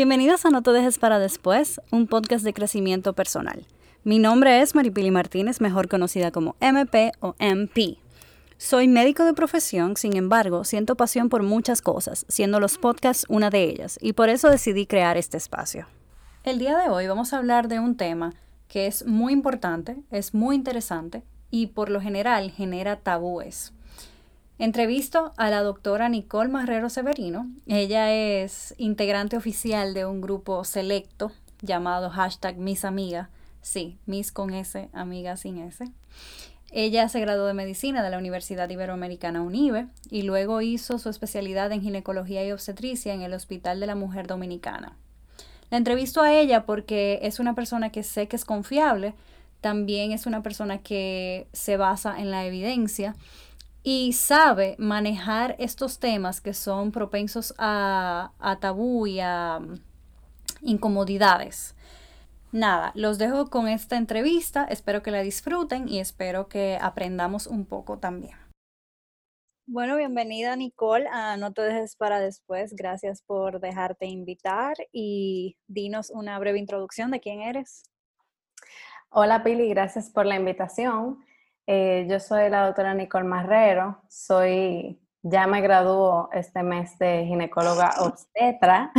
Bienvenidos a No te dejes para después, un podcast de crecimiento personal. Mi nombre es Maripili Martínez, mejor conocida como MP o MP. Soy médico de profesión, sin embargo, siento pasión por muchas cosas, siendo los podcasts una de ellas, y por eso decidí crear este espacio. El día de hoy vamos a hablar de un tema que es muy importante, es muy interesante y por lo general genera tabúes. Entrevisto a la doctora Nicole Marrero Severino. Ella es integrante oficial de un grupo selecto llamado hashtag Mis. Sí, Miss con S, amiga sin S. Ella se graduó de medicina de la Universidad Iberoamericana UNIBE y luego hizo su especialidad en ginecología y obstetricia en el Hospital de la Mujer Dominicana. La entrevisto a ella porque es una persona que sé que es confiable, también es una persona que se basa en la evidencia y sabe manejar estos temas que son propensos a, a tabú y a mm, incomodidades. Nada, los dejo con esta entrevista, espero que la disfruten y espero que aprendamos un poco también. Bueno, bienvenida Nicole a No te dejes para después. Gracias por dejarte invitar y dinos una breve introducción de quién eres. Hola Pili, gracias por la invitación. Eh, yo soy la doctora Nicole Marrero, soy, ya me graduó este mes de ginecóloga obstetra.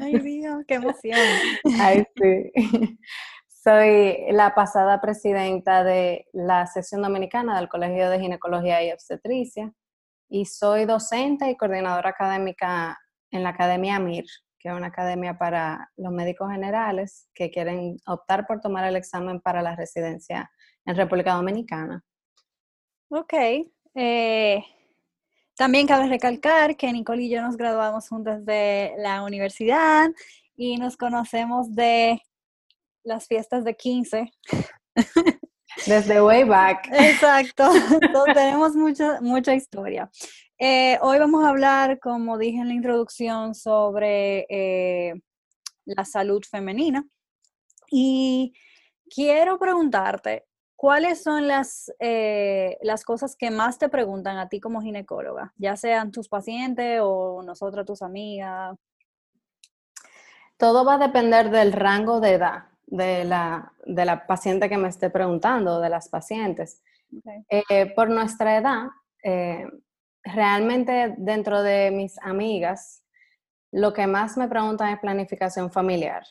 Ay Dios, qué emoción. Ay, sí. Soy la pasada presidenta de la sección dominicana del Colegio de Ginecología y Obstetricia y soy docente y coordinadora académica en la Academia MIR, que es una academia para los médicos generales que quieren optar por tomar el examen para la residencia en República Dominicana. Ok. Eh, también cabe recalcar que Nicole y yo nos graduamos juntas de la universidad y nos conocemos de las fiestas de 15. Desde way back. Exacto. tenemos mucha, mucha historia. Eh, hoy vamos a hablar, como dije en la introducción, sobre eh, la salud femenina. Y quiero preguntarte, ¿cuáles son las, eh, las cosas que más te preguntan a ti como ginecóloga? Ya sean tus pacientes o nosotras, tus amigas. Todo va a depender del rango de edad de la, de la paciente que me esté preguntando, de las pacientes. Eh, por nuestra edad, eh, realmente dentro de mis amigas, lo que más me preguntan es planificación familiar,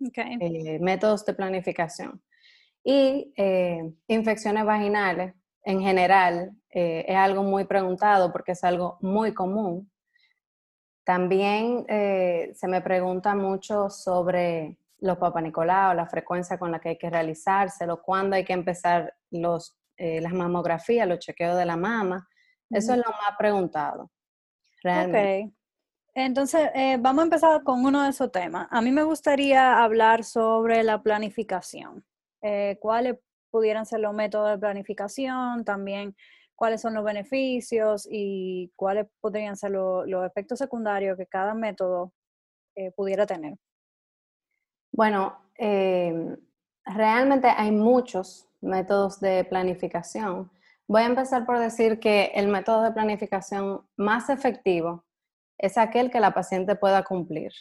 eh, métodos de planificación. Y infecciones vaginales, en general, es algo muy preguntado porque es algo muy común. También se me pregunta mucho sobre los Nicolau, la frecuencia con la que hay que realizárselo, cuándo hay que empezar los, eh, las mamografías, los chequeos de la mama. Eso es lo más preguntado. Realmente. Ok. Entonces, eh, vamos a empezar con uno de esos temas. A mí me gustaría hablar sobre la planificación. Eh, ¿Cuáles pudieran ser los métodos de planificación? También, cuáles son los beneficios y cuáles podrían ser los efectos secundarios que cada método pudiera tener. Bueno, em, realmente hay muchos métodos de planificación. Voy a empezar por decir que el método de planificación más efectivo es aquel que la paciente pueda cumplir,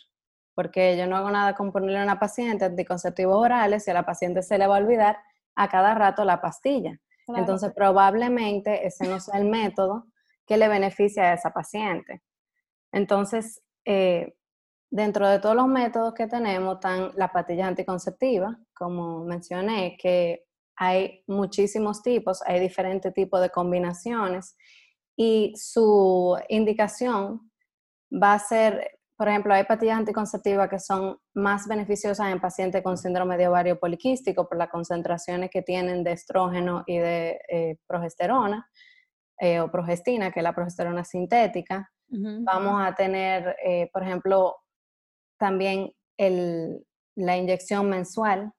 porque yo no hago nada con ponerle a una paciente anticonceptivos orales y a la paciente se le va a olvidar a cada rato la pastilla. Entonces, probablemente ese no sea el método que le beneficie a esa paciente. Entonces, eh, Dentro de todos los métodos que tenemos están las pastillas anticonceptivas, como mencioné, que hay muchísimos tipos, hay diferentes tipos de combinaciones y su indicación va a ser, por ejemplo, hay pastillas anticonceptivas que son más beneficiosas en pacientes con síndrome de ovario poliquístico por las concentraciones que tienen de estrógeno y de eh, progesterona eh, o progestina, que es la progesterona sintética. Vamos a tener, eh, por ejemplo, también el, la inyección mensual,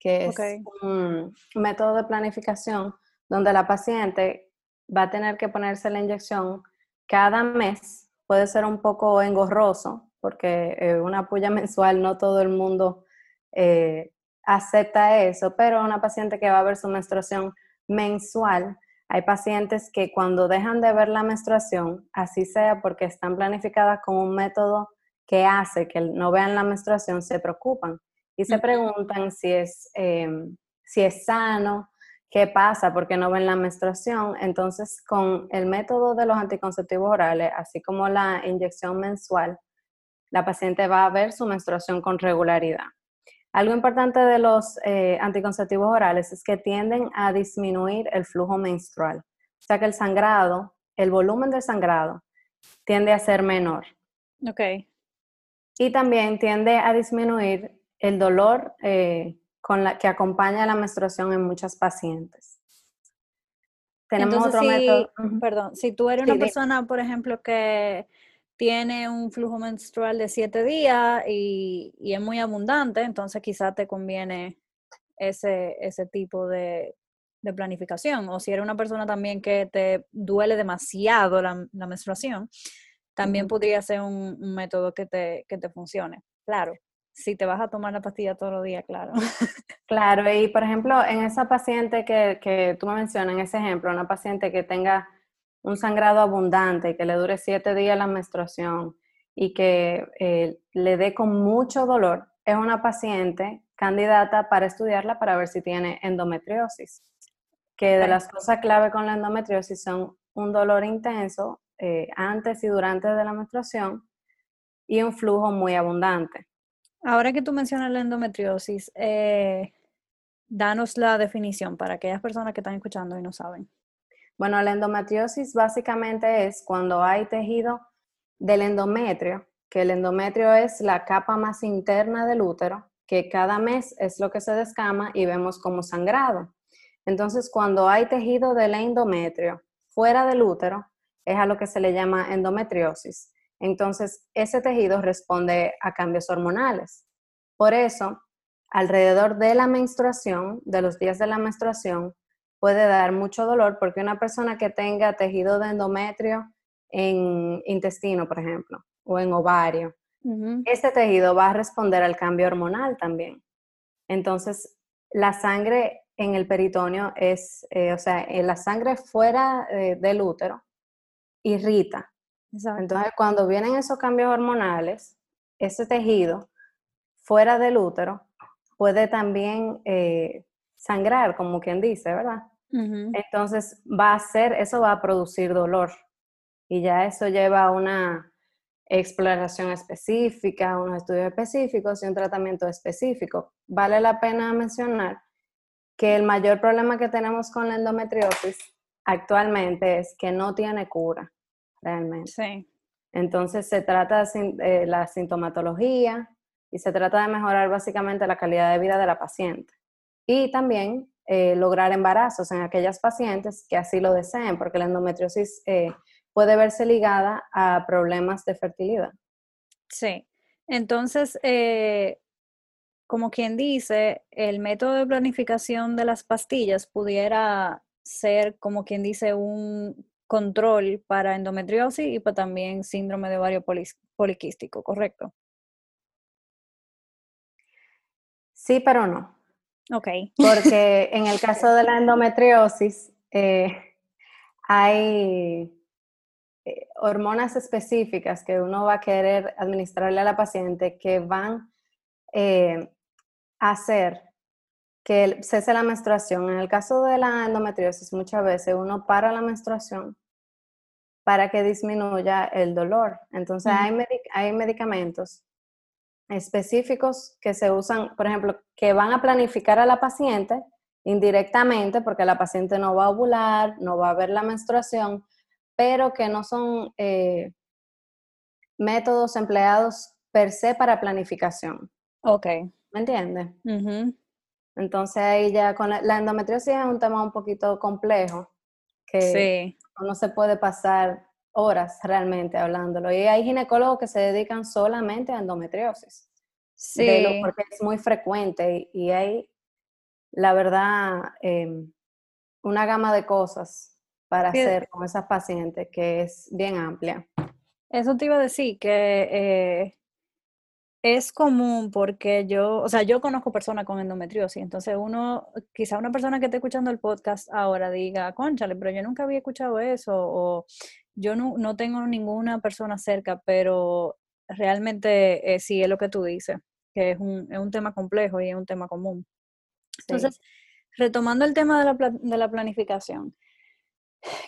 que es un método de planificación donde la paciente va a tener que ponerse la inyección cada mes. Puede ser un poco engorroso porque eh, una puya mensual no todo el mundo eh, acepta eso, pero una paciente que va a ver su menstruación mensual Hay pacientes que cuando dejan de ver la menstruación, así sea porque están planificadas con un método que hace que no vean la menstruación, se preocupan y se preguntan si es, em, si es sano, qué pasa porque no ven la menstruación. Entonces, con el método de los anticonceptivos orales, así como la inyección mensual, la paciente va a ver su menstruación con regularidad. Algo importante de los eh, anticonceptivos orales es que tienden a disminuir el flujo menstrual. O sea que el sangrado, el volumen del sangrado, tiende a ser menor. Ok. Y también tiende a disminuir el dolor eh, con la, que acompaña la menstruación en muchas pacientes. Tenemos otro método. Perdón, si tú eres una persona, por ejemplo, que tiene un flujo menstrual de siete días y, es muy abundante, entonces quizás te conviene ese, ese tipo de, planificación. O si eres una persona también que te duele demasiado la, menstruación, también podría ser un, un, método que te, que te funcione. Claro, si te vas a tomar la pastilla todos los días, claro. Claro, y por ejemplo, en esa paciente que, que tú me mencionas, en ese ejemplo, una paciente que tenga un sangrado abundante, que le dure siete días la menstruación y que eh, le dé con mucho dolor, es una paciente candidata para estudiarla para ver si tiene endometriosis. Que de las cosas clave con la endometriosis son un dolor intenso eh, antes y durante de la menstruación y un flujo muy abundante. Ahora que tú mencionas la endometriosis, eh, danos la definición para aquellas personas que están escuchando y no saben. Bueno, la endometriosis básicamente es cuando hay tejido del endometrio, que el endometrio es la capa más interna del útero, que cada mes es lo que se descama y vemos como sangrado. Entonces, cuando hay tejido del endometrio fuera del útero, es a lo que se le llama endometriosis. Entonces, ese tejido responde a cambios hormonales. Por eso, alrededor de la menstruación, de los días de la menstruación, puede dar mucho dolor porque una persona que tenga tejido de endometrio en intestino, por ejemplo, o en ovario, ese tejido va a responder al cambio hormonal también. Entonces, la sangre en el peritoneo es, eh, o sea, la sangre fuera eh, del útero irrita entonces, cuando vienen esos cambios hormonales, ese tejido fuera del útero puede también eh, sangrar, como quien dice, ¿verdad? Entonces, va a ser, eso va a producir dolor. Y ya eso lleva a una exploración específica, unos estudios específicos y un tratamiento específico. Vale la pena mencionar que el mayor problema que tenemos con la endometriosis actualmente es que no tiene cura realmente. Sí. Entonces se trata de la sintomatología y se trata de mejorar básicamente la calidad de vida de la paciente. Y también eh, lograr embarazos en aquellas pacientes que así lo deseen, porque la endometriosis eh, puede verse ligada a problemas de fertilidad. Sí, entonces, eh, como quien dice, el método de planificación de las pastillas pudiera ser, como quien dice, un control para endometriosis y para también síndrome de ovario poliquístico, ¿correcto? Sí, pero no. Ok. Porque en el caso de la endometriosis eh, hay eh, hormonas específicas que uno va a querer administrarle a la paciente que van eh, a hacer que cese la menstruación. En el caso de la endometriosis, muchas veces uno para la menstruación para que disminuya el dolor. Entonces, hay, hay medicamentos específicos que se usan, por ejemplo, que van a planificar a la paciente indirectamente, porque la paciente no va a ovular, no va a ver la menstruación, pero que no son eh, métodos empleados per se para planificación. Ok. ¿Me entiendes? Entonces ahí ya con la, endometriosis es un tema un poquito complejo que no se puede pasar horas realmente hablándolo. Y hay ginecólogos que se dedican solamente a endometriosis. Sí. porque es muy frecuente y, hay, la verdad, em, una gama de cosas para hacer con esas pacientes que es bien amplia. Eso te iba a decir, que eh, es común porque yo, o sea, yo conozco personas con endometriosis, entonces uno, quizá una persona que esté escuchando el podcast ahora diga, conchale, pero yo nunca había escuchado eso, o yo no, no tengo ninguna persona cerca, pero realmente eh, sí es lo que tú dices, que es un, es un tema complejo y es un tema común. Entonces, retomando el tema de la, de la planificación,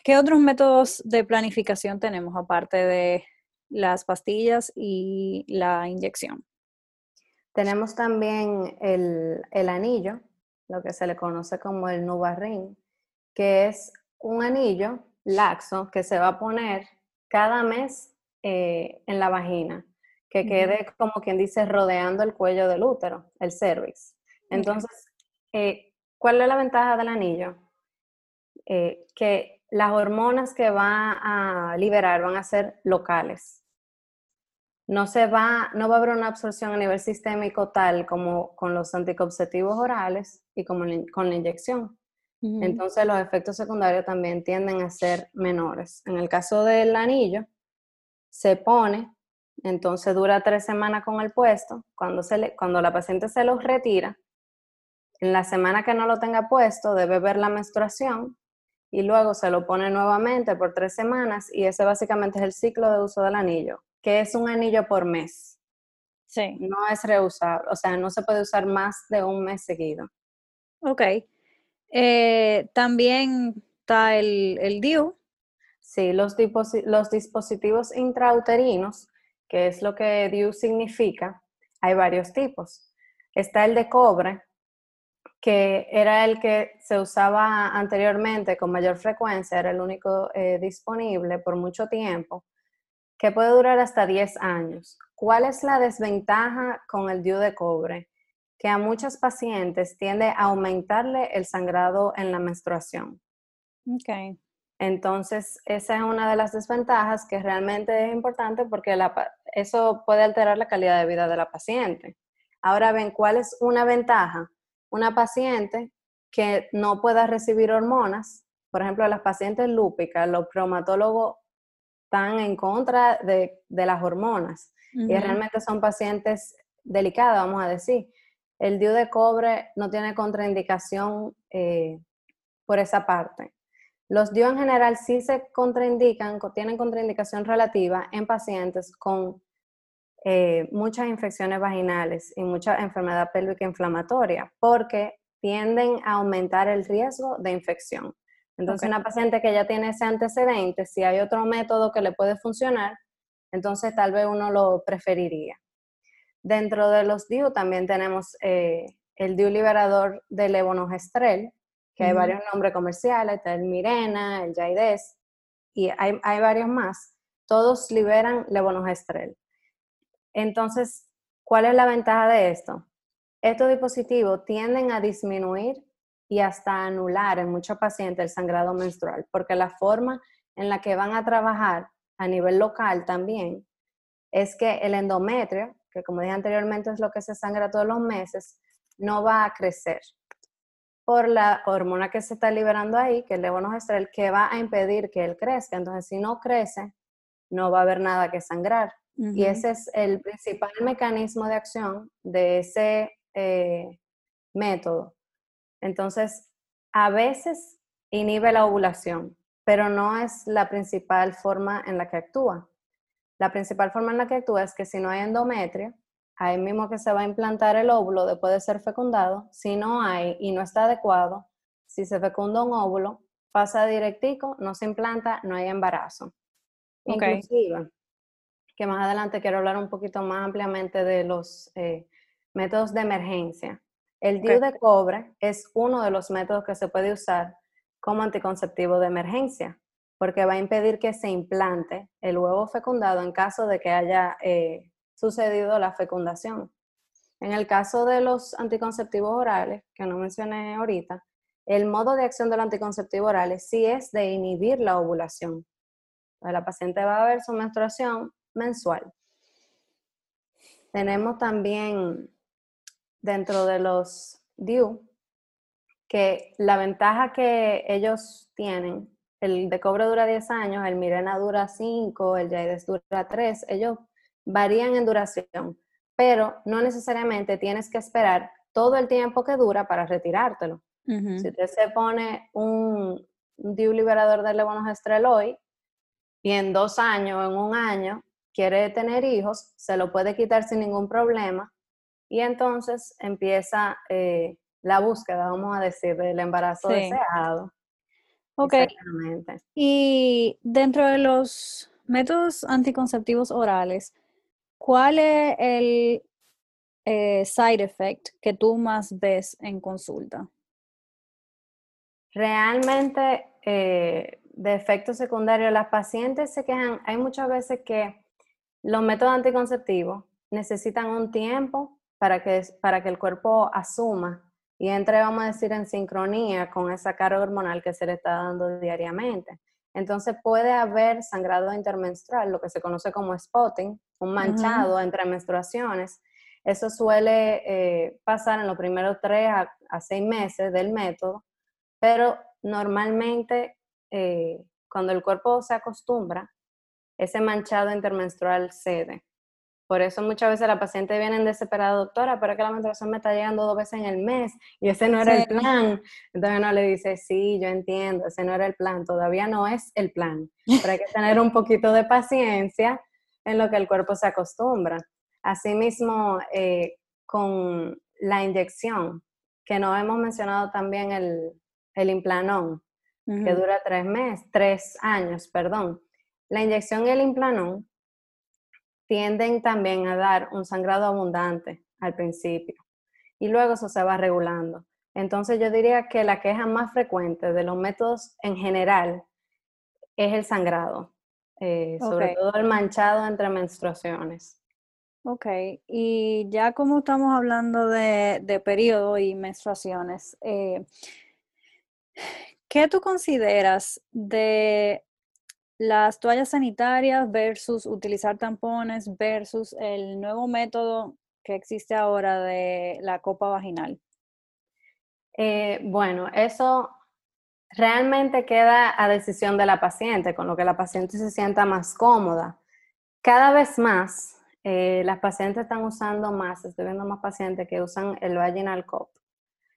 ¿qué otros métodos de planificación tenemos aparte de las pastillas y la inyección. Tenemos también el, anillo, lo que se le conoce como el Nubarrin, que es un anillo laxo que se va a poner cada mes eh, en la vagina, que quede como quien dice rodeando el cuello del útero, el cervix. Entonces, eh, ¿cuál es la ventaja del anillo? Eh, que las hormonas que va a liberar van a ser locales no se va, no va a haber una absorción a nivel sistémico tal como con los anticonceptivos orales y como con la inyección. Entonces los efectos secundarios también tienden a ser menores. En el caso del anillo, se pone, entonces dura tres semanas con el puesto. Cuando, se cuando la paciente se lo retira, en la semana que no lo tenga puesto, debe ver la menstruación y luego se lo pone nuevamente por tres semanas y ese básicamente es el ciclo de uso del anillo que es un anillo por mes. Sí. No es reusable, o sea, no se puede usar más de un mes seguido. Ok. Eh, también está el, el DIU. Sí, los, los dispositivos intrauterinos, que es lo que DIU significa, hay varios tipos. Está el de cobre, que era el que se usaba anteriormente con mayor frecuencia, era el único eh, disponible por mucho tiempo que puede durar hasta 10 años. ¿Cuál es la desventaja con el DIU de cobre? Que a muchas pacientes tiende a aumentarle el sangrado en la menstruación. Okay. Entonces, esa es una de las desventajas que realmente es importante porque eso puede alterar la calidad de vida de la paciente. Ahora ven, ¿cuál es una ventaja? Una paciente que no pueda recibir hormonas, por ejemplo, las pacientes lúpicas, los cromatólogos están en contra de, las hormonas y realmente son pacientes delicados, vamos a decir. El DIU de cobre no tiene contraindicación eh, por esa parte. Los DIU en general sí se contraindican, tienen contraindicación relativa en pacientes con eh, muchas infecciones vaginales y mucha enfermedad pélvica inflamatoria, porque tienden a aumentar el riesgo de infección. Entonces, una paciente que ya tiene ese antecedente, si hay otro método que le puede funcionar, entonces tal vez uno lo preferiría. Dentro de los DIU también tenemos eh, el DIU liberador de levonorgestrel, que hay varios nombres comerciales, está el Mirena, el Jaides, y hay, hay varios más. Todos liberan levonorgestrel. Entonces, ¿cuál es la ventaja de esto? Estos dispositivos tienden a disminuir y hasta anular en muchos pacientes el sangrado menstrual, porque la forma en la que van a trabajar a nivel local también es que el endometrio, que como dije anteriormente es lo que se sangra todos los meses, no va a crecer por la hormona que se está liberando ahí, que es el levonorgestrel, que va a impedir que él crezca. Entonces, si no crece, no va a haber nada que sangrar. Y ese es el principal mecanismo de acción de ese eh, método. Entonces, a veces inhibe la ovulación, pero no es la principal forma en la que actúa. La principal forma en la que actúa es que si no hay endometrio, ahí mismo que se va a implantar el óvulo después de ser fecundado, si no hay y no está adecuado, si se fecunda un óvulo, pasa directico, no se implanta, no hay embarazo. Inclusive, que más adelante quiero hablar un poquito más ampliamente de los eh, métodos de emergencia. El DIU de cobre es uno de los métodos que se puede usar como anticonceptivo de emergencia, porque va a impedir que se implante el huevo fecundado en caso de que haya eh, sucedido la fecundación. En el caso de los anticonceptivos orales, que no mencioné ahorita, el modo de acción del anticonceptivo oral sí es de inhibir la ovulación. la paciente va a ver su menstruación mensual. Tenemos también dentro de los DIU que la ventaja que ellos tienen, el de cobre dura 10 años, el Mirena dura 5, el Jaides dura 3, ellos varían en duración, pero no necesariamente tienes que esperar todo el tiempo que dura para retirártelo. Si usted se pone un, un liberador de levonorgestrel hoy y en dos años, en un año, quiere tener hijos, se lo puede quitar sin ningún problema y entonces empieza eh, la búsqueda, vamos a decir, del embarazo deseado. Ok. Y dentro de los métodos anticonceptivos orales, ¿cuál es el eh, side effect que tú más ves en consulta? Realmente, eh, de efectos secundarios, las pacientes se quejan, hay muchas veces que los métodos anticonceptivos necesitan un tiempo para que, para que el cuerpo asuma y entre, vamos a decir, en sincronía con esa carga hormonal que se le está dando diariamente. Entonces puede haber sangrado intermenstrual, lo que se conoce como spotting, un manchado entre menstruaciones. Eso suele eh, pasar en los primeros tres a, seis meses del método, pero normalmente eh, cuando el cuerpo se acostumbra, ese manchado intermenstrual cede. Por eso muchas veces la paciente viene desesperada, doctora, pero es que la menstruación me está llegando dos veces en el mes y ese no era el plan. Entonces uno le dice, sí, yo entiendo, ese no era el plan, todavía no es el plan, pero hay que tener un poquito de paciencia en lo que el cuerpo se acostumbra. Asimismo, eh, con la inyección, que no hemos mencionado también el, el implanón, que dura tres meses, tres años, perdón. La inyección y el implanón tienden también a dar un sangrado abundante al principio y luego eso se va regulando. Entonces yo diría que la queja más frecuente de los métodos en general es el sangrado, eh, sobre todo el manchado entre menstruaciones. Ok, y ya como estamos hablando de, de periodo y menstruaciones, eh, ¿qué tú consideras de las toallas sanitarias versus utilizar tampones versus el nuevo método que existe ahora de la copa vaginal? Eh, bueno, eso realmente queda a decisión de la paciente, con lo que la paciente se sienta más cómoda. Cada vez más, eh, las pacientes están usando más, estoy viendo más pacientes que usan el vaginal cup.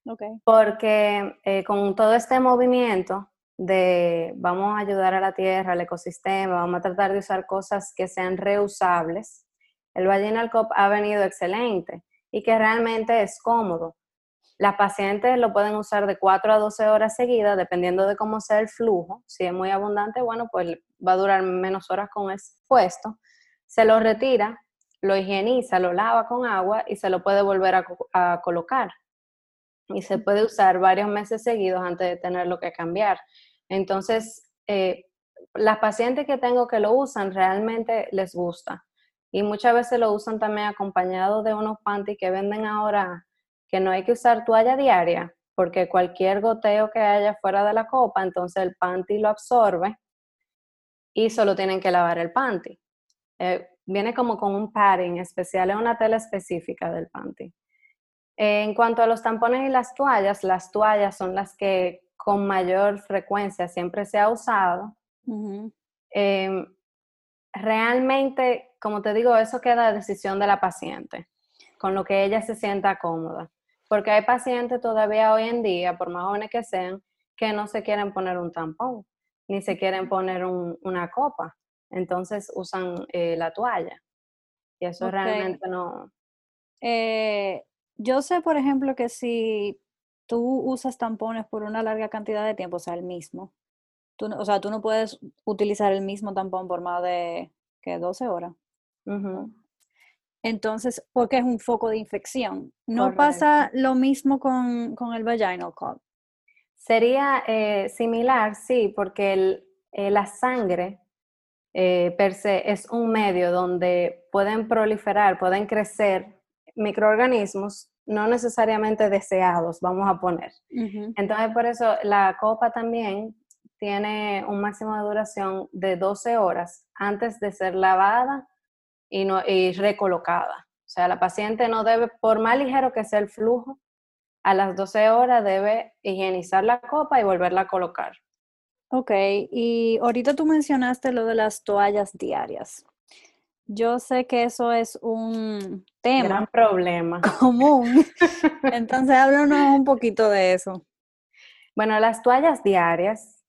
Okay. Porque eh, con todo este movimiento, de vamos a ayudar a la tierra, al ecosistema, vamos a tratar de usar cosas que sean reusables, el Vaginal Cup ha venido excelente y que realmente es cómodo. Las pacientes lo pueden usar de 4 a 12 horas seguidas, dependiendo de cómo sea el flujo. Si es muy abundante, bueno, pues va a durar menos horas con expuesto. Se lo retira, lo higieniza, lo lava con agua y se lo puede volver a colocar y se puede usar varios meses seguidos antes de tenerlo que cambiar. Entonces, eh, las pacientes que tengo que lo usan realmente les gusta y muchas veces lo usan también acompañado de unos panties que venden ahora que no hay que usar toalla diaria porque cualquier goteo que haya fuera de la copa, entonces el panty lo absorbe y solo tienen que lavar el panty. Eh, viene como con un padding especial, es una tela específica del panty. En cuanto a los tampones y las toallas, las toallas son las que con mayor frecuencia siempre se ha usado. Em, realmente, como te digo, eso queda a decisión de la paciente, con lo que ella se sienta cómoda. Porque hay pacientes todavía hoy en día, por más jóvenes que sean, que no se quieren poner un tampón, ni se quieren poner una copa. Entonces usan eh, la toalla. Y eso realmente no... Eh, yo sé, por ejemplo, que si tú usas tampones por una larga cantidad de tiempo, o sea, el mismo, tú, o sea, tú no puedes utilizar el mismo tampón por más de, ¿qué? 12 horas. Entonces, porque es un foco de infección. ¿No pasa lo mismo con, el vaginal cord? Sería eh, similar, sí, porque eh, la sangre eh, per se es un medio donde pueden proliferar, pueden crecer microorganismos no necesariamente deseados, vamos a poner. Entonces, por eso la copa también tiene un máximo de duración de 12 horas antes de ser lavada y, no, y recolocada. O sea, la paciente no debe, por más ligero que sea el flujo, a las 12 horas debe higienizar la copa y volverla a colocar. Ok, y ahorita tú mencionaste lo de las toallas diarias. Yo sé que eso es un tema. Gran problema. Común. Entonces, háblanos un poquito de eso. Bueno, las toallas diarias,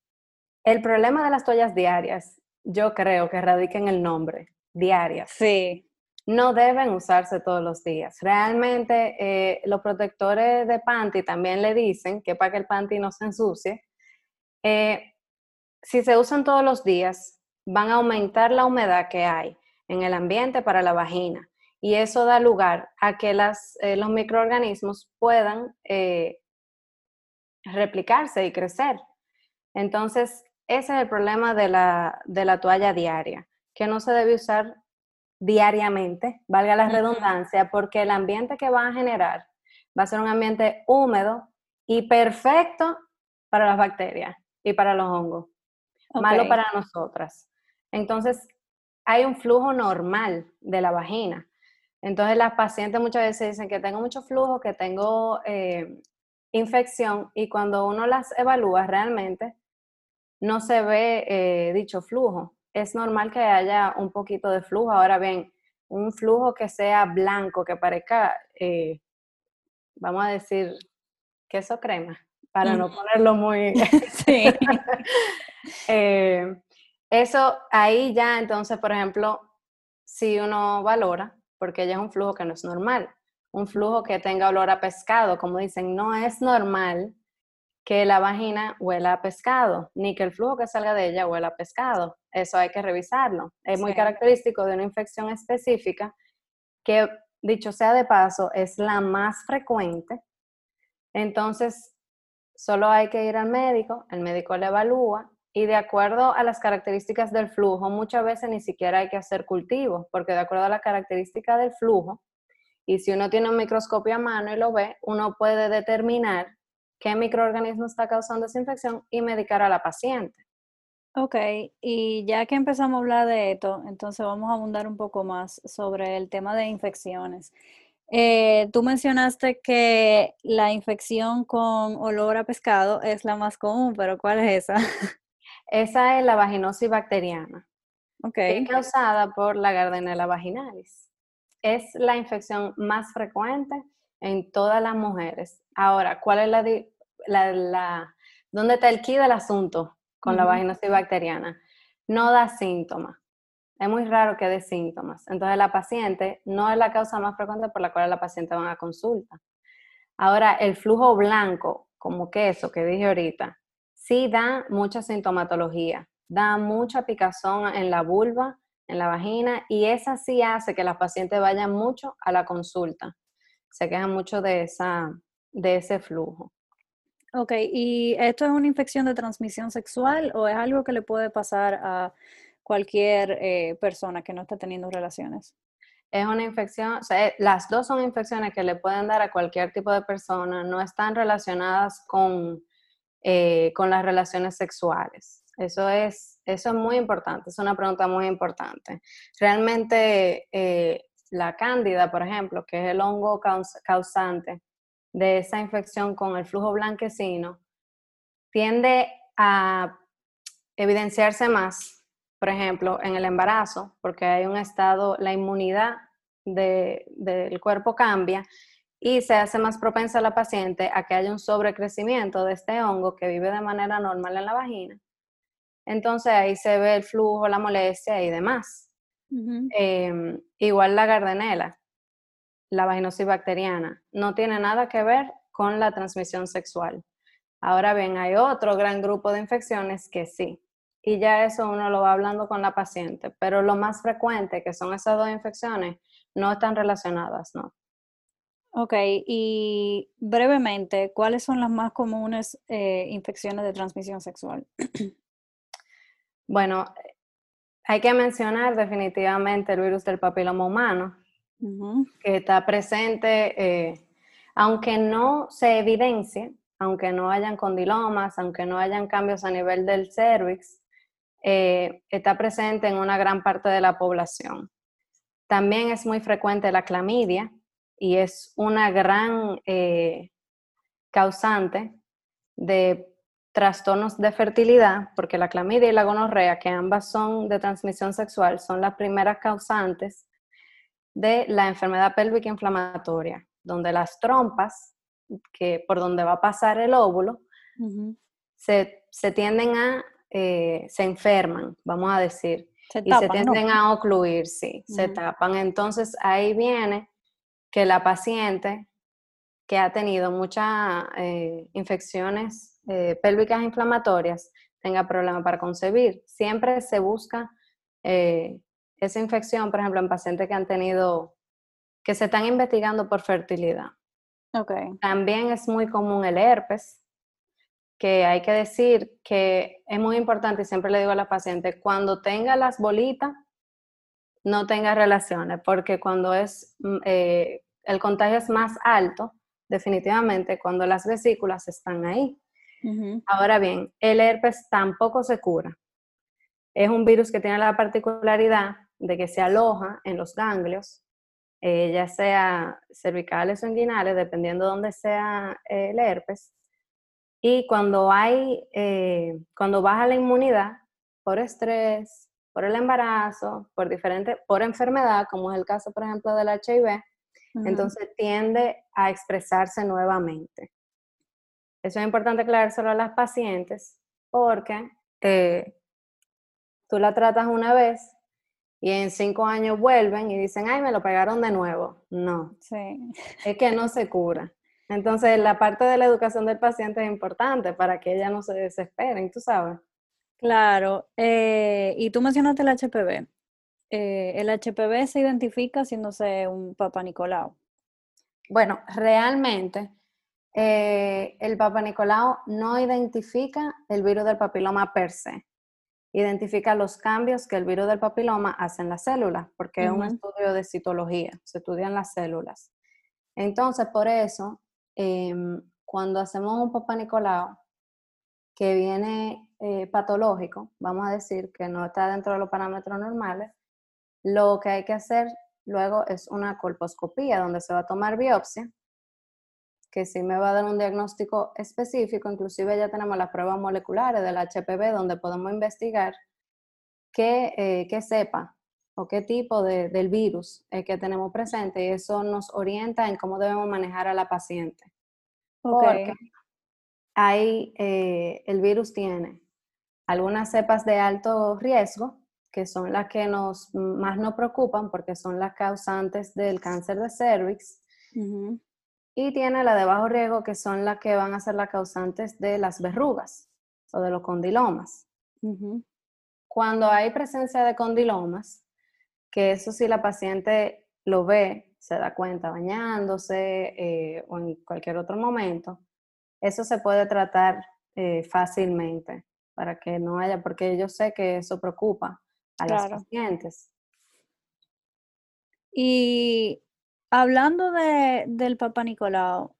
el problema de las toallas diarias, yo creo que radica en el nombre, diarias. Sí. No deben usarse todos los días. Realmente, eh, los protectores de panty también le dicen que para que el panty no se ensucie, eh, si se usan todos los días, van a aumentar la humedad que hay en el ambiente para la vagina. Y eso da lugar a que las, eh, los microorganismos puedan eh, replicarse y crecer. Entonces, ese es el problema de la, de la toalla diaria, que no se debe usar diariamente, valga la redundancia, porque el ambiente que va a generar va a ser un ambiente húmedo y perfecto para las bacterias y para los hongos malo para nosotras. Entonces, hay un flujo normal de la vagina. Entonces, las pacientes muchas veces dicen que tengo mucho flujo, que tengo eh, infección, y cuando uno las evalúa realmente, no se ve eh, dicho flujo. Es normal que haya un poquito de flujo. Ahora bien, un flujo que sea blanco, que parezca, eh, vamos a decir, queso crema, para no ponerlo muy... sí. Eso ahí ya, entonces, por ejemplo, si uno valora, porque ya es un flujo que no es normal, un flujo que tenga olor a pescado, como dicen, no es normal que la vagina huela a pescado, ni que el flujo que salga de ella huela a pescado. Eso hay que revisarlo. Es muy característico de una infección específica que, dicho sea de paso, es la más frecuente. Entonces, solo hay que ir al médico, el médico le evalúa y de acuerdo a las características del flujo, muchas veces ni siquiera hay que hacer cultivos, porque de acuerdo a la característica del flujo, y si uno tiene un microscopio a mano y lo ve, uno puede determinar qué microorganismo está causando esa infección y medicar a la paciente. Ok, y ya que empezamos a hablar de esto, entonces vamos a abundar un poco más sobre el tema de infecciones. Eh, tú mencionaste que la infección con olor a pescado es la más común, pero ¿cuál es esa? Esa es la vaginosis bacteriana, okay. causada por la Gardnerella vaginalis. Es la infección más frecuente en todas las mujeres. Ahora, ¿cuál es la, la, dónde está el key del asunto con la vaginosis bacteriana? No da síntomas. Es muy raro que dé síntomas. Entonces, la paciente no es la causa más frecuente por la cual la paciente va a consulta. Ahora, el flujo blanco, como queso que dije ahorita, sí da mucha sintomatología, da mucha picazón en la vulva, en la vagina, y esa sí hace que las pacientes vayan mucho a la consulta. Se quejan mucho de, esa, de ese flujo. Ok, ¿y esto es una infección de transmisión sexual o es algo que le puede pasar a cualquier eh, persona que no está teniendo relaciones? Es una infección, o sea, las dos son infecciones que le pueden dar a cualquier tipo de persona, no están relacionadas con eh, con las relaciones sexuales. Eso es, eso es muy importante, es una pregunta muy importante. Realmente eh, la cándida, por ejemplo, que es el hongo causante de esa infección con el flujo blanquecino, tiende a evidenciarse más, por ejemplo, en el embarazo, porque hay un estado, la inmunidad del cuerpo cambia y se hace más propensa a la paciente a que haya un sobrecrecimiento de este hongo que vive de manera normal en la vagina. Entonces ahí se ve el flujo, la molestia y demás. Em, igual la gardenela, la vaginosis bacteriana, no tiene nada que ver con la transmisión sexual. Ahora bien, hay otro gran grupo de infecciones que sí, y ya eso uno lo va hablando con la paciente, pero lo más frecuente, que son esas dos infecciones, no están relacionadas, ¿no? Ok, y brevemente, ¿cuáles son las más comunes eh, infecciones de transmisión sexual? Bueno, hay que mencionar definitivamente el virus del papiloma humano, que está presente, eh, aunque no se evidencie, aunque no hayan condilomas, aunque no hayan cambios a nivel del cervix, eh, está presente en una gran parte de la población. También es muy frecuente la clamidia, y es una gran eh, causante de trastornos de fertilidad, porque la clamidia y la gonorrea, que ambas son de transmisión sexual, son las primeras causantes de la enfermedad pélvica inflamatoria, donde las trompas, que por donde va a pasar el óvulo, se, tienden a, eh, se enferman, vamos a decir, y se tienden a ocluir, sí, se tapan. Entonces ahí viene que la paciente que ha tenido muchas eh, infecciones eh, pélvicas inflamatorias tenga problemas para concebir. Siempre se busca eh, esa infección, por ejemplo, en pacientes que han tenido, que se están investigando por fertilidad. Okay. También es muy común el herpes, que hay que decir que es muy importante, y siempre le digo a la paciente, cuando tenga las bolitas, no tenga relaciones, porque cuando es, mm, el contagio es más alto, definitivamente cuando las vesículas están ahí. Ahora bien, el herpes tampoco se cura. Es un virus que tiene la particularidad de que se aloja en los ganglios, eh, ya sea cervicales o inguinales, dependiendo de dónde sea eh, el herpes. Y cuando hay, eh, cuando baja la inmunidad por estrés, por el embarazo, por diferente, por enfermedad, como es el caso, por ejemplo, del HIV, entonces tiende a expresarse nuevamente. Eso es importante aclarárselo a las pacientes porque eh, tú la tratas una vez y en cinco años vuelven y dicen, ay, me lo pegaron de nuevo. No, sí. es que no se cura. Entonces, la parte de la educación del paciente es importante para que ella no se desesperen, tú sabes. Claro, eh, y tú mencionaste el HPV. Eh, ¿el HPV se identifica haciéndose un Papa Nicolau? Bueno, realmente eh, el Papa Nicolau no identifica el virus del papiloma per se. Identifica los cambios que el virus del papiloma hace en las células, porque es un estudio de citología, se estudian las células. Entonces, por eso, em, cuando hacemos un Papa Nicolau que viene eh, patológico, vamos a decir que no está dentro de los parámetros normales, lo que hay que hacer luego es una colposcopía donde se va a tomar biopsia, que sí me va a dar un diagnóstico específico, inclusive ya tenemos las pruebas moleculares del HPV donde podemos investigar qué, eh, sepa o qué tipo de, del virus es que tenemos presente y eso nos orienta en cómo debemos manejar a la paciente. Porque ahí eh, el virus tiene algunas cepas de alto riesgo, que son las que nos, más nos preocupan porque son las causantes del cáncer de cervix. Y tiene la de bajo riesgo, que son las que van a ser las causantes de las verrugas o de los condilomas. Cuando hay presencia de condilomas, que eso si la paciente lo ve, se da cuenta bañándose eh, o en cualquier otro momento, eso se puede tratar eh, fácilmente para que no haya, porque yo sé que eso preocupa a los pacientes. Y hablando de, del Papa Nicolau,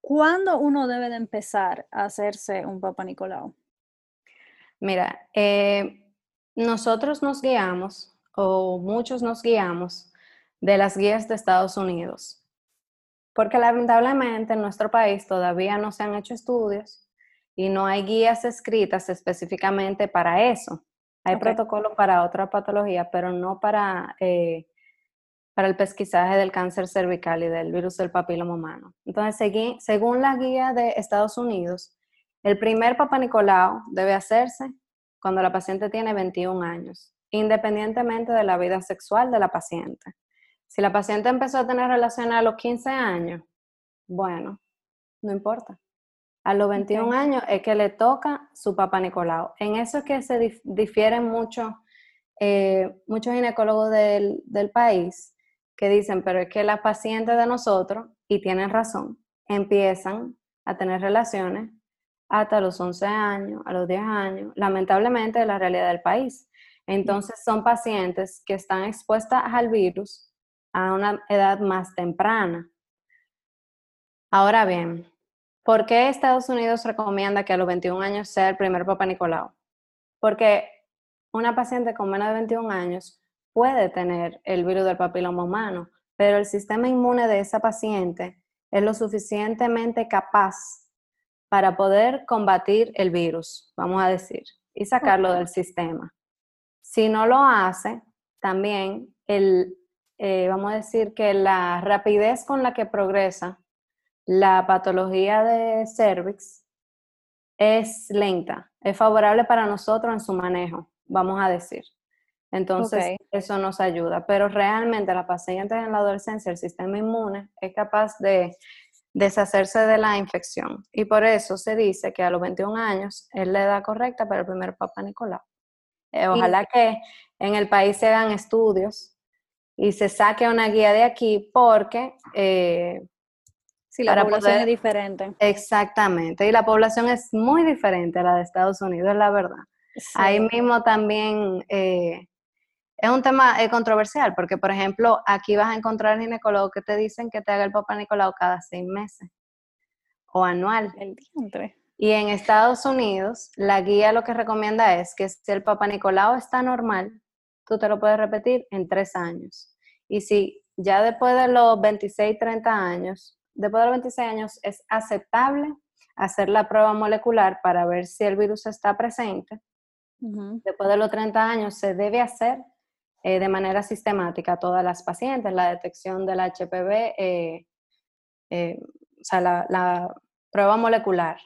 ¿cuándo uno debe de empezar a hacerse un Papa Nicolau? Mira, eh, nosotros nos guiamos, o muchos nos guiamos, de las guías de Estados Unidos, porque lamentablemente en nuestro país todavía no se han hecho estudios y no hay guías escritas específicamente para eso. Hay protocolos para otra patología, pero no para, eh, para el pesquisaje del cáncer cervical y del virus del papiloma humano. Entonces, según la guía de Estados Unidos, el primer Papa Nicolau debe hacerse cuando la paciente tiene 21 años, independientemente de la vida sexual de la paciente. Si la paciente empezó a tener relaciones a los 15 años, bueno, no importa. A los 21 años es que le toca su papá Nicolau. En eso es que se difieren mucho, eh, muchos ginecólogos del, del país que dicen, pero es que las pacientes de nosotros, y tienen razón, empiezan a tener relaciones hasta los 11 años, a los 10 años, lamentablemente es la realidad del país. Entonces son pacientes que están expuestas al virus a una edad más temprana. Ahora bien, ¿Por qué Estados Unidos recomienda que a los 21 años sea el primer Papa Nicolau? Porque una paciente con menos de 21 años puede tener el virus del papiloma humano, pero el sistema inmune de esa paciente es lo suficientemente capaz para poder combatir el virus, vamos a decir, y sacarlo del sistema. Si no lo hace, también el, eh, vamos a decir que la rapidez con la que progresa la patología de cervix es lenta, es favorable para nosotros en su manejo, vamos a decir. Entonces, eso nos ayuda. Pero realmente la paciente en la adolescencia, el sistema inmune es capaz de deshacerse de la infección. Y por eso se dice que a los 21 años es la edad correcta para el primer Papa Nicolau. Eh, ojalá que en el país se hagan estudios y se saque una guía de aquí porque... Eh, sí, la población es diferente. Exactamente, y la población es muy diferente a la de Estados Unidos, es la verdad. Ahí mismo también eh, es un tema eh, controversial porque, por ejemplo, aquí vas a encontrar ginecólogos que te dicen que te haga el Papa Nicolau cada seis meses o anual. El diantre. Y en Estados Unidos, la guía lo que recomienda es que si el Papa Nicolau está normal, tú te lo puedes repetir en tres años. Y si ya después de los 26, 30 años, después de los 26 años es aceptable hacer la prueba molecular para ver si el virus está presente, después de los 30 años se debe hacer eh, de manera sistemática a todas las pacientes la detección del HPV, eh, eh, o sea, la, la prueba molecular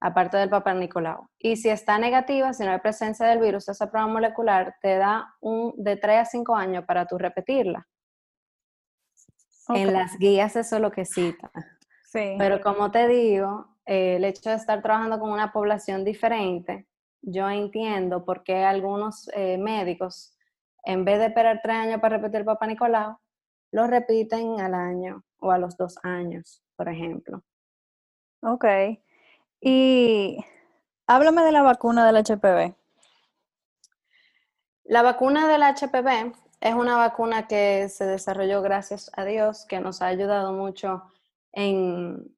aparte del Papa Nicolau. Y si está negativa, si no hay presencia del virus, esa prueba molecular te da un de 3 a 5 años para tú repetirla. En las guías eso es lo que cita. Sí. Pero como te digo, eh, el hecho de estar trabajando con una población diferente, yo entiendo por qué algunos eh, médicos, en vez de esperar tres años para repetir el Papa Nicolau, lo repiten al año o a los dos años, por ejemplo. Ok. Y háblame de la vacuna del HPV. La vacuna del HPV es una vacuna que se desarrolló gracias a Dios, que nos ha ayudado mucho en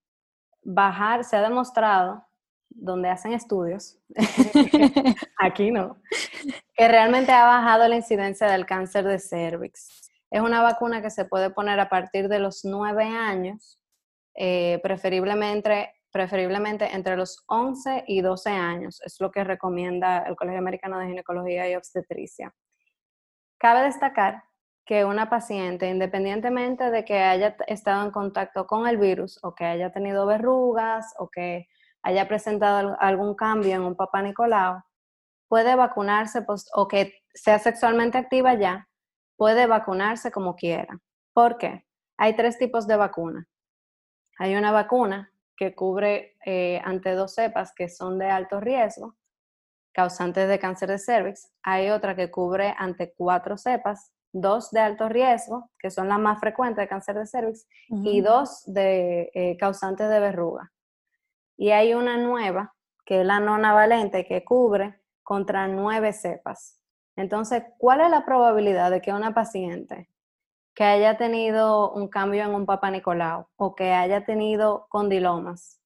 bajar, se ha demostrado, donde hacen estudios, aquí no, que realmente ha bajado la incidencia del cáncer de cervix. Es una vacuna que se puede poner a partir de los nueve años, eh, preferiblemente entre los 11 y 12 años, es lo que recomienda el Colegio Americano de Ginecología y Obstetricia. Cabe destacar que una paciente, independientemente de que haya estado en contacto con el virus o que haya tenido verrugas o que haya presentado algún cambio en un papá Nicolau, puede vacunarse o que sea sexualmente activa ya, puede vacunarse como quiera. ¿Por qué? Hay tres tipos de vacuna. Hay una vacuna que cubre eh, ante dos cepas que son de alto riesgo, causantes de cáncer de cervix. Hay otra que cubre ante cuatro cepas, dos de alto riesgo, que son las más frecuentes de cáncer de cervix, y dos de eh, causantes de verruga. Y hay una nueva, que es la nonavalente, que cubre contra nueve cepas. Entonces, ¿cuál es la probabilidad de que una paciente que haya tenido un cambio en un Papa Nicolau o que haya tenido condilomas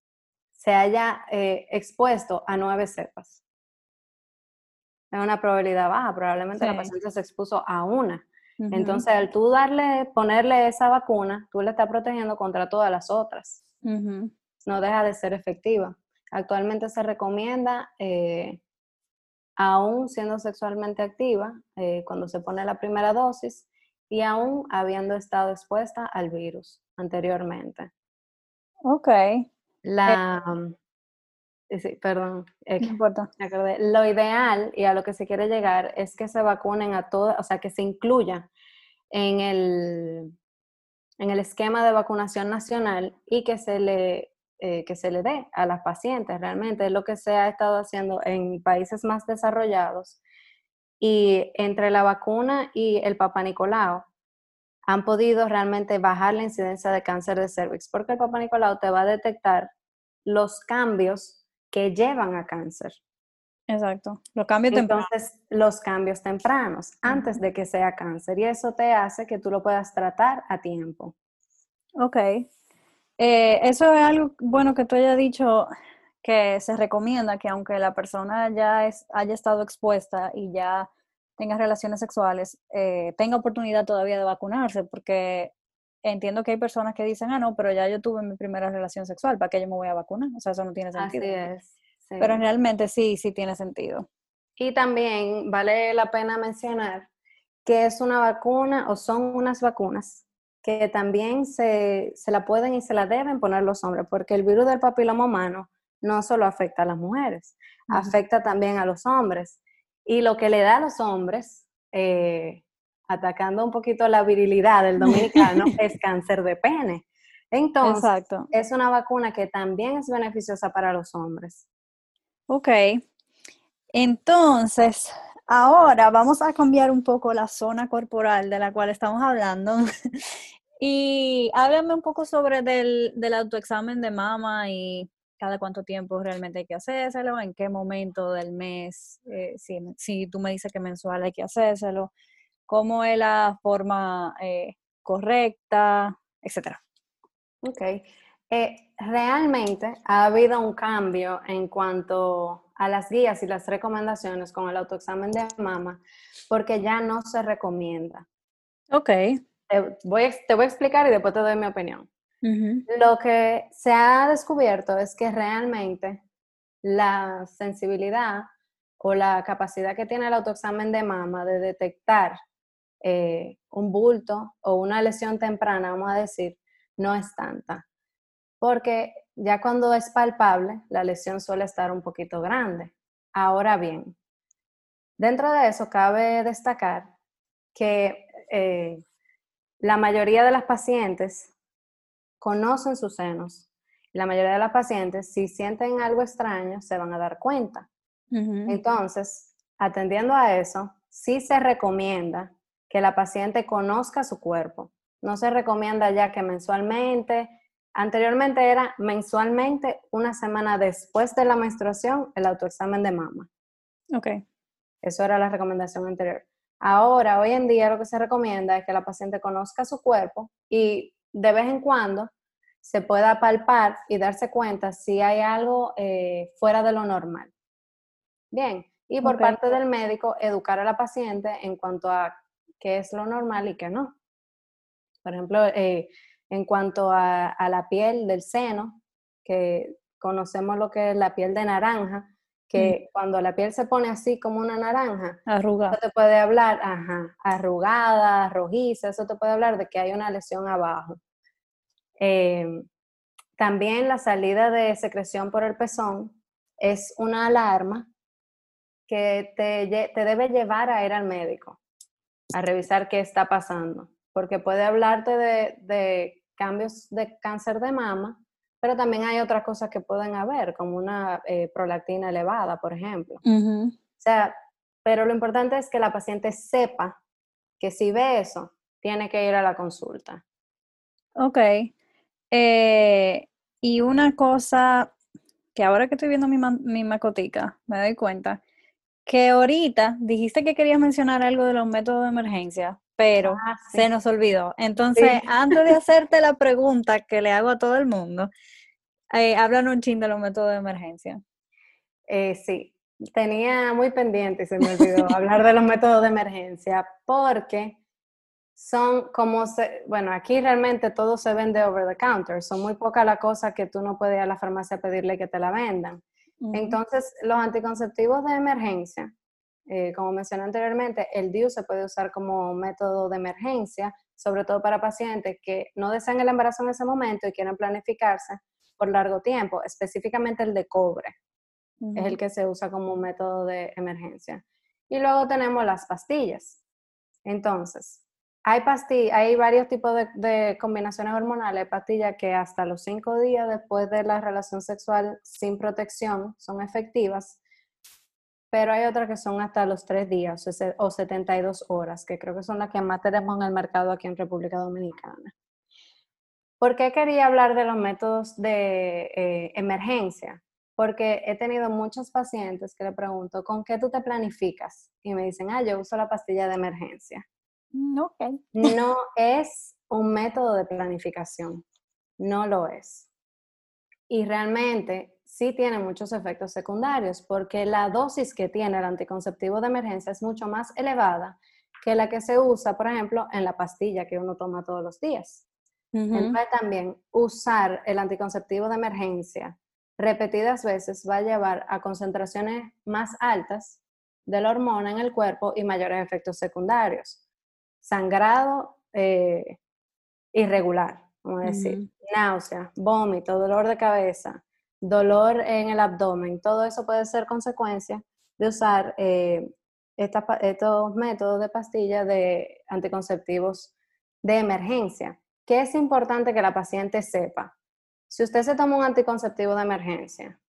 se haya eh, expuesto a nueve cepas. Es una probabilidad baja, probablemente la paciente se expuso a una. Entonces, al tú darle, ponerle esa vacuna, tú le estás protegiendo contra todas las otras. No deja de ser efectiva. Actualmente se recomienda, eh, aún siendo sexualmente activa, eh, cuando se pone la primera dosis, y aún habiendo estado expuesta al virus anteriormente. Ok. La, eh, sí, perdón, importa. Lo ideal y a lo que se quiere llegar es que se vacunen a todas, o sea, que se incluya en el, en el esquema de vacunación nacional y que se le eh, que se le dé a las pacientes. Realmente es lo que se ha estado haciendo en países más desarrollados y entre la vacuna y el Papa Nicolau han podido realmente bajar la incidencia de cáncer de cervix, porque el Papa Nicolau te va a detectar los cambios que llevan a cáncer. Exacto, los cambios tempranos. Entonces, los cambios tempranos, antes de que sea cáncer, y eso te hace que tú lo puedas tratar a tiempo. Ok. Eh, eso es algo bueno que tú hayas dicho que se recomienda que aunque la persona ya es, haya estado expuesta y ya tenga relaciones sexuales, eh, tenga oportunidad todavía de vacunarse, porque entiendo que hay personas que dicen, ah, no, pero ya yo tuve mi primera relación sexual, ¿para qué yo me voy a vacunar? O sea, eso no tiene sentido. Así es. Pero realmente sí, sí tiene sentido. Y también vale la pena mencionar que es una vacuna o son unas vacunas que también se, se la pueden y se la deben poner los hombres, porque el virus del papiloma humano no solo afecta a las mujeres, afecta también a los hombres. Y lo que le da a los hombres, eh, atacando un poquito la virilidad del dominicano, es cáncer de pene. Entonces, es una vacuna que también es beneficiosa para los hombres. Ok. Entonces, ahora vamos a cambiar un poco la zona corporal de la cual estamos hablando. y háblame un poco sobre del, del autoexamen de mama y cada cuánto tiempo realmente hay que hacérselo, en qué momento del mes, eh, si, si, tú me dices que mensual hay que hacérselo, cómo es la forma eh, correcta, etcétera. Ok. Eh, realmente ha habido un cambio en cuanto a las guías y las recomendaciones con el autoexamen de mama, porque ya no se recomienda. Ok. Te voy, te voy a explicar y después te doy mi opinión. Lo que se ha descubierto es que realmente la sensibilidad o la capacidad que tiene el autoexamen de mama de detectar eh, un bulto o una lesión temprana, vamos a decir, no es tanta. Porque ya cuando es palpable, la lesión suele estar un poquito grande. Ahora bien, dentro de eso cabe destacar que eh, la mayoría de las pacientes conocen sus senos. La mayoría de las pacientes, si sienten algo extraño, se van a dar cuenta. Entonces, atendiendo a eso, sí se recomienda que la paciente conozca su cuerpo. No se recomienda ya que mensualmente, anteriormente era mensualmente, una semana después de la menstruación, el autoexamen de mama. Ok. Eso era la recomendación anterior. Ahora, hoy en día, lo que se recomienda es que la paciente conozca su cuerpo y de vez en cuando se pueda palpar y darse cuenta si hay algo eh, fuera de lo normal. Bien, y por parte del médico, educar a la paciente en cuanto a qué es lo normal y qué no. Por ejemplo, eh, en cuanto a, la piel del seno, que conocemos lo que es la piel de naranja, que mm. cuando la piel se pone así como una naranja, arrugada. Eso te puede hablar, ajá, arrugada, rojiza, eso te puede hablar de que hay una lesión abajo. Em, también la salida de secreción por el pezón es una alarma que te, te, debe llevar a ir al médico, a revisar qué está pasando, porque puede hablarte de, de cambios de cáncer de mama, pero también hay otras cosas que pueden haber, como una eh, prolactina elevada, por ejemplo. O sea, pero lo importante es que la paciente sepa que si ve eso, tiene que ir a la consulta. Ok. Eh, y una cosa que ahora que estoy viendo mi, mi macotica, me doy cuenta que ahorita dijiste que querías mencionar algo de los métodos de emergencia, pero ah, se nos olvidó. Entonces, antes de hacerte la pregunta que le hago a todo el mundo, eh, háblanos un ching de los métodos de emergencia. Eh, sí, tenía muy pendiente y se me olvidó hablar de los métodos de emergencia porque son como, se, bueno, aquí realmente todo se vende over the counter, son muy pocas las cosas que tú no puedes ir a la farmacia a pedirle que te la vendan. Entonces, los anticonceptivos de emergencia, eh, como mencioné anteriormente, el DIU se puede usar como método de emergencia, sobre todo para pacientes que no desean el embarazo en ese momento y quieren planificarse por largo tiempo, específicamente el de cobre, es el que se usa como método de emergencia. Y luego tenemos las pastillas. Entonces, hay pastillas, hay varios tipos de, combinaciones hormonales, hay pastillas que hasta los cinco días después de la relación sexual sin protección son efectivas, pero hay otras que son hasta los tres días o 72 horas, que creo que son las que más tenemos en el mercado aquí en República Dominicana. ¿Por qué quería hablar de los métodos de eh, emergencia? Porque he tenido muchos pacientes que le pregunto, ¿con qué tú te planificas? Y me dicen, ah, yo uso la pastilla de emergencia. Mm, no es un método de planificación, no lo es. Y realmente sí tiene muchos efectos secundarios porque la dosis que tiene el anticonceptivo de emergencia es mucho más elevada que la que se usa, por ejemplo, en la pastilla que uno toma todos los días. Entonces también usar el anticonceptivo de emergencia repetidas veces va a llevar a concentraciones más altas de la hormona en el cuerpo y mayores efectos secundarios. Sangrado eh, irregular, vamos a decir, náusea, vómito, dolor de cabeza, dolor en el abdomen, todo eso puede ser consecuencia de usar eh, estos métodos de pastillas de anticonceptivos de emergencia. ¿Qué es importante que la paciente sepa? Si usted se toma un anticonceptivo de emergencia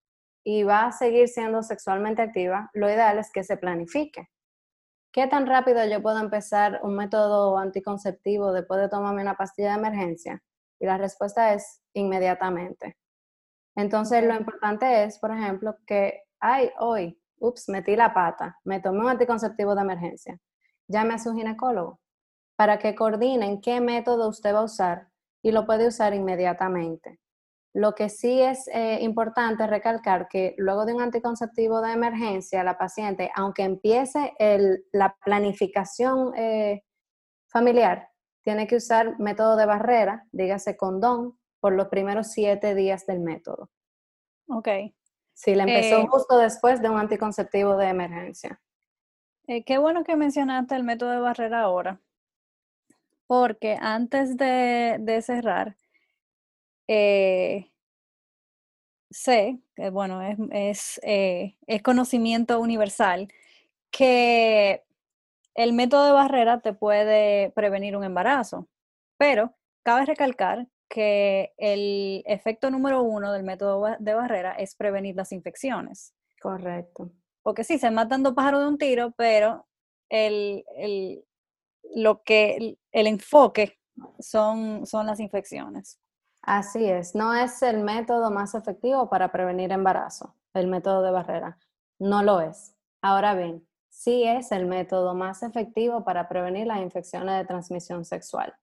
y va a seguir siendo sexualmente activa, lo ideal es que se planifique. ¿Qué tan rápido yo puedo empezar un método anticonceptivo después de tomarme una pastilla de emergencia? Y la respuesta es inmediatamente. Entonces, lo importante es, por ejemplo, que, ay, hoy, ups, metí la pata, me tomé un anticonceptivo de emergencia. Llame a su ginecólogo para que coordinen qué método usted va a usar y lo puede usar inmediatamente. Lo que sí es eh, importante recalcar que luego de un anticonceptivo de emergencia, la paciente, aunque empiece la planificación eh, familiar, tiene que usar método de barrera, dígase condón, por los primeros siete días del método. Ok. Si le empezó eh, justo después de un anticonceptivo de emergencia. qué bueno que mencionaste el método de barrera ahora, porque antes de, de cerrar, eh, sé, que bueno, es, eh, es, conocimiento universal, que el método de barrera te puede prevenir un embarazo, pero cabe recalcar que el efecto número uno del método de barrera es prevenir las infecciones. Correcto. Porque sí, se matan dos pájaros de un tiro, pero el, el, lo que, el enfoque son, son las infecciones. Así es, no es el método más efectivo para prevenir embarazo, el método de barrera. No lo es. Ahora bien, sí es el método más efectivo para prevenir las infecciones de transmisión sexual.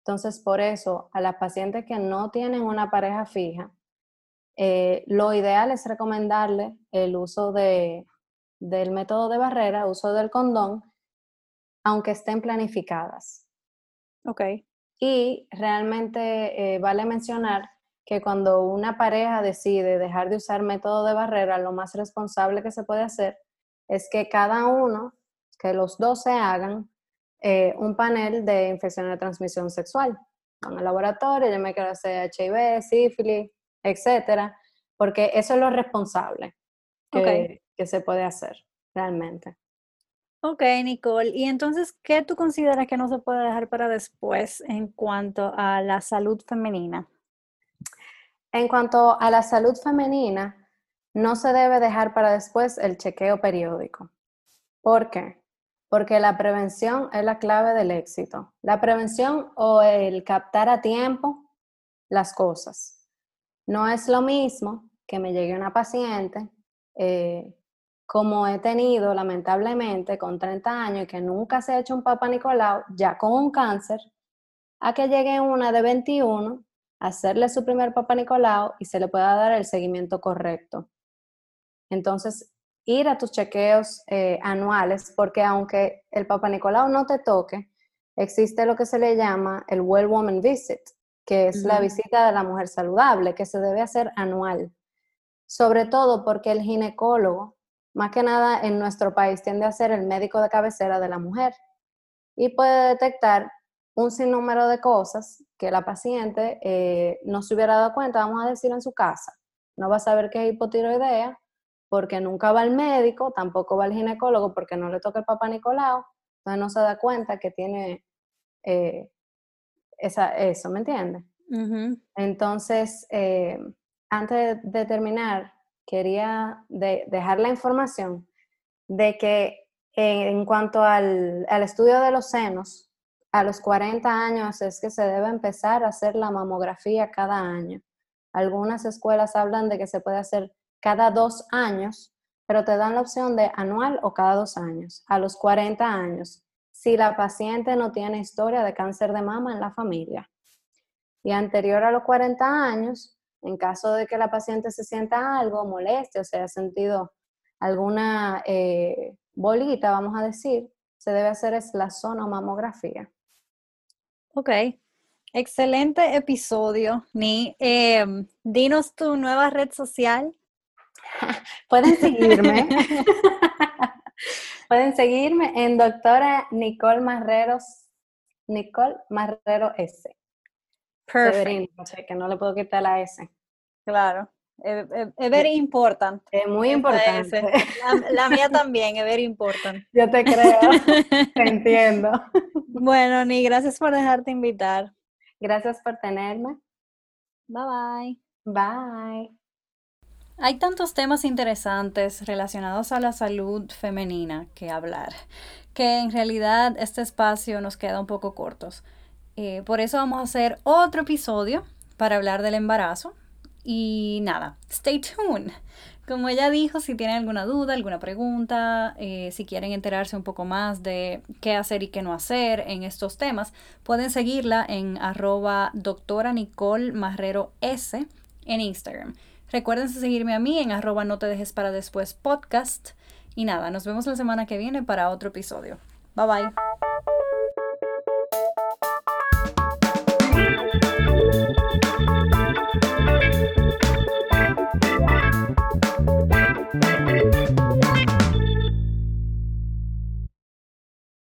Entonces, por eso, a las pacientes que no tienen una pareja fija, eh, lo ideal es recomendarle el uso de, del método de barrera, uso del condón, aunque estén planificadas. Ok. Y realmente eh, vale mencionar que cuando una pareja decide dejar de usar método de barrera, lo más responsable que se puede hacer es que cada uno, que los dos se hagan eh, un panel de infección de transmisión sexual. En el laboratorio, yo me quiero hacer HIV, sífilis, etcétera, porque eso es lo responsable que se puede hacer realmente. Ok, Nicole. Y entonces, ¿qué tú consideras que no se puede dejar para después en cuanto a la salud femenina? En cuanto a la salud femenina, no se debe dejar para después el chequeo periódico. ¿Por qué? Porque la prevención es la clave del éxito. La prevención o el captar a tiempo las cosas. No es lo mismo que me llegue una paciente eh, como he tenido lamentablemente con 30 años y que nunca se ha hecho un Papa Nicolau, ya con un cáncer, a que llegue una de 21, hacerle su primer Papa Nicolau y se le pueda dar el seguimiento correcto. Entonces, ir a tus chequeos eh, anuales, porque aunque el Papa Nicolau no te toque, existe lo que se le llama el Well Woman Visit, que es la visita de la mujer saludable, que se debe hacer anual. Sobre todo porque el ginecólogo más que nada en nuestro país tiende a ser el médico de cabecera de la mujer y puede detectar un sinnúmero de cosas que la paciente eh, no se hubiera dado cuenta, vamos a decir, en su casa. No va a saber qué es hipotiroidea porque nunca va al médico, tampoco va al ginecólogo porque no le toca el papá Nicolau, entonces no se da cuenta que tiene eh, esa, eso, ¿me entiendes? Entonces, eh, antes de terminar, quería dejar la información de que en cuanto al, estudio de los senos, a los 40 años es que se debe empezar a hacer la mamografía cada año. Algunas escuelas hablan de que se puede hacer cada dos años, pero te dan la opción de anual o cada dos años. A los 40 años, si la paciente no tiene historia de cáncer de mama en la familia. Y anterior a los 40 años, en caso de que la paciente se sienta algo, moleste o se haya sentido alguna eh, bolita, vamos a decir, se debe hacer es la sonomamografía. Ok. Excelente episodio, Ni. Em, dinos tu nueva red social. Pueden seguirme. Pueden seguirme en doctora Nicole Marreros, Nicole Marrero S. Perfecto. que no le puedo quitar la S. Claro. Es, very important. Es muy importante. La, mía también, es very important. Yo te creo, te entiendo. Bueno, Ni, gracias por dejarte invitar. Gracias por tenerme. Bye bye. Bye. Hay tantos temas interesantes relacionados a la salud femenina que hablar, que en realidad este espacio nos queda un poco cortos. Eh, por eso vamos a hacer otro episodio para hablar del embarazo. Y nada, stay tuned. Como ella dijo, si tienen alguna duda, alguna pregunta, eh, si quieren enterarse un poco más de qué hacer y qué no hacer en estos temas, pueden seguirla en arroba doctora Nicole Marrero S en Instagram. Recuerden seguirme a mí en arroba no te dejes para después podcast. Y nada, nos vemos la semana que viene para otro episodio. Bye bye.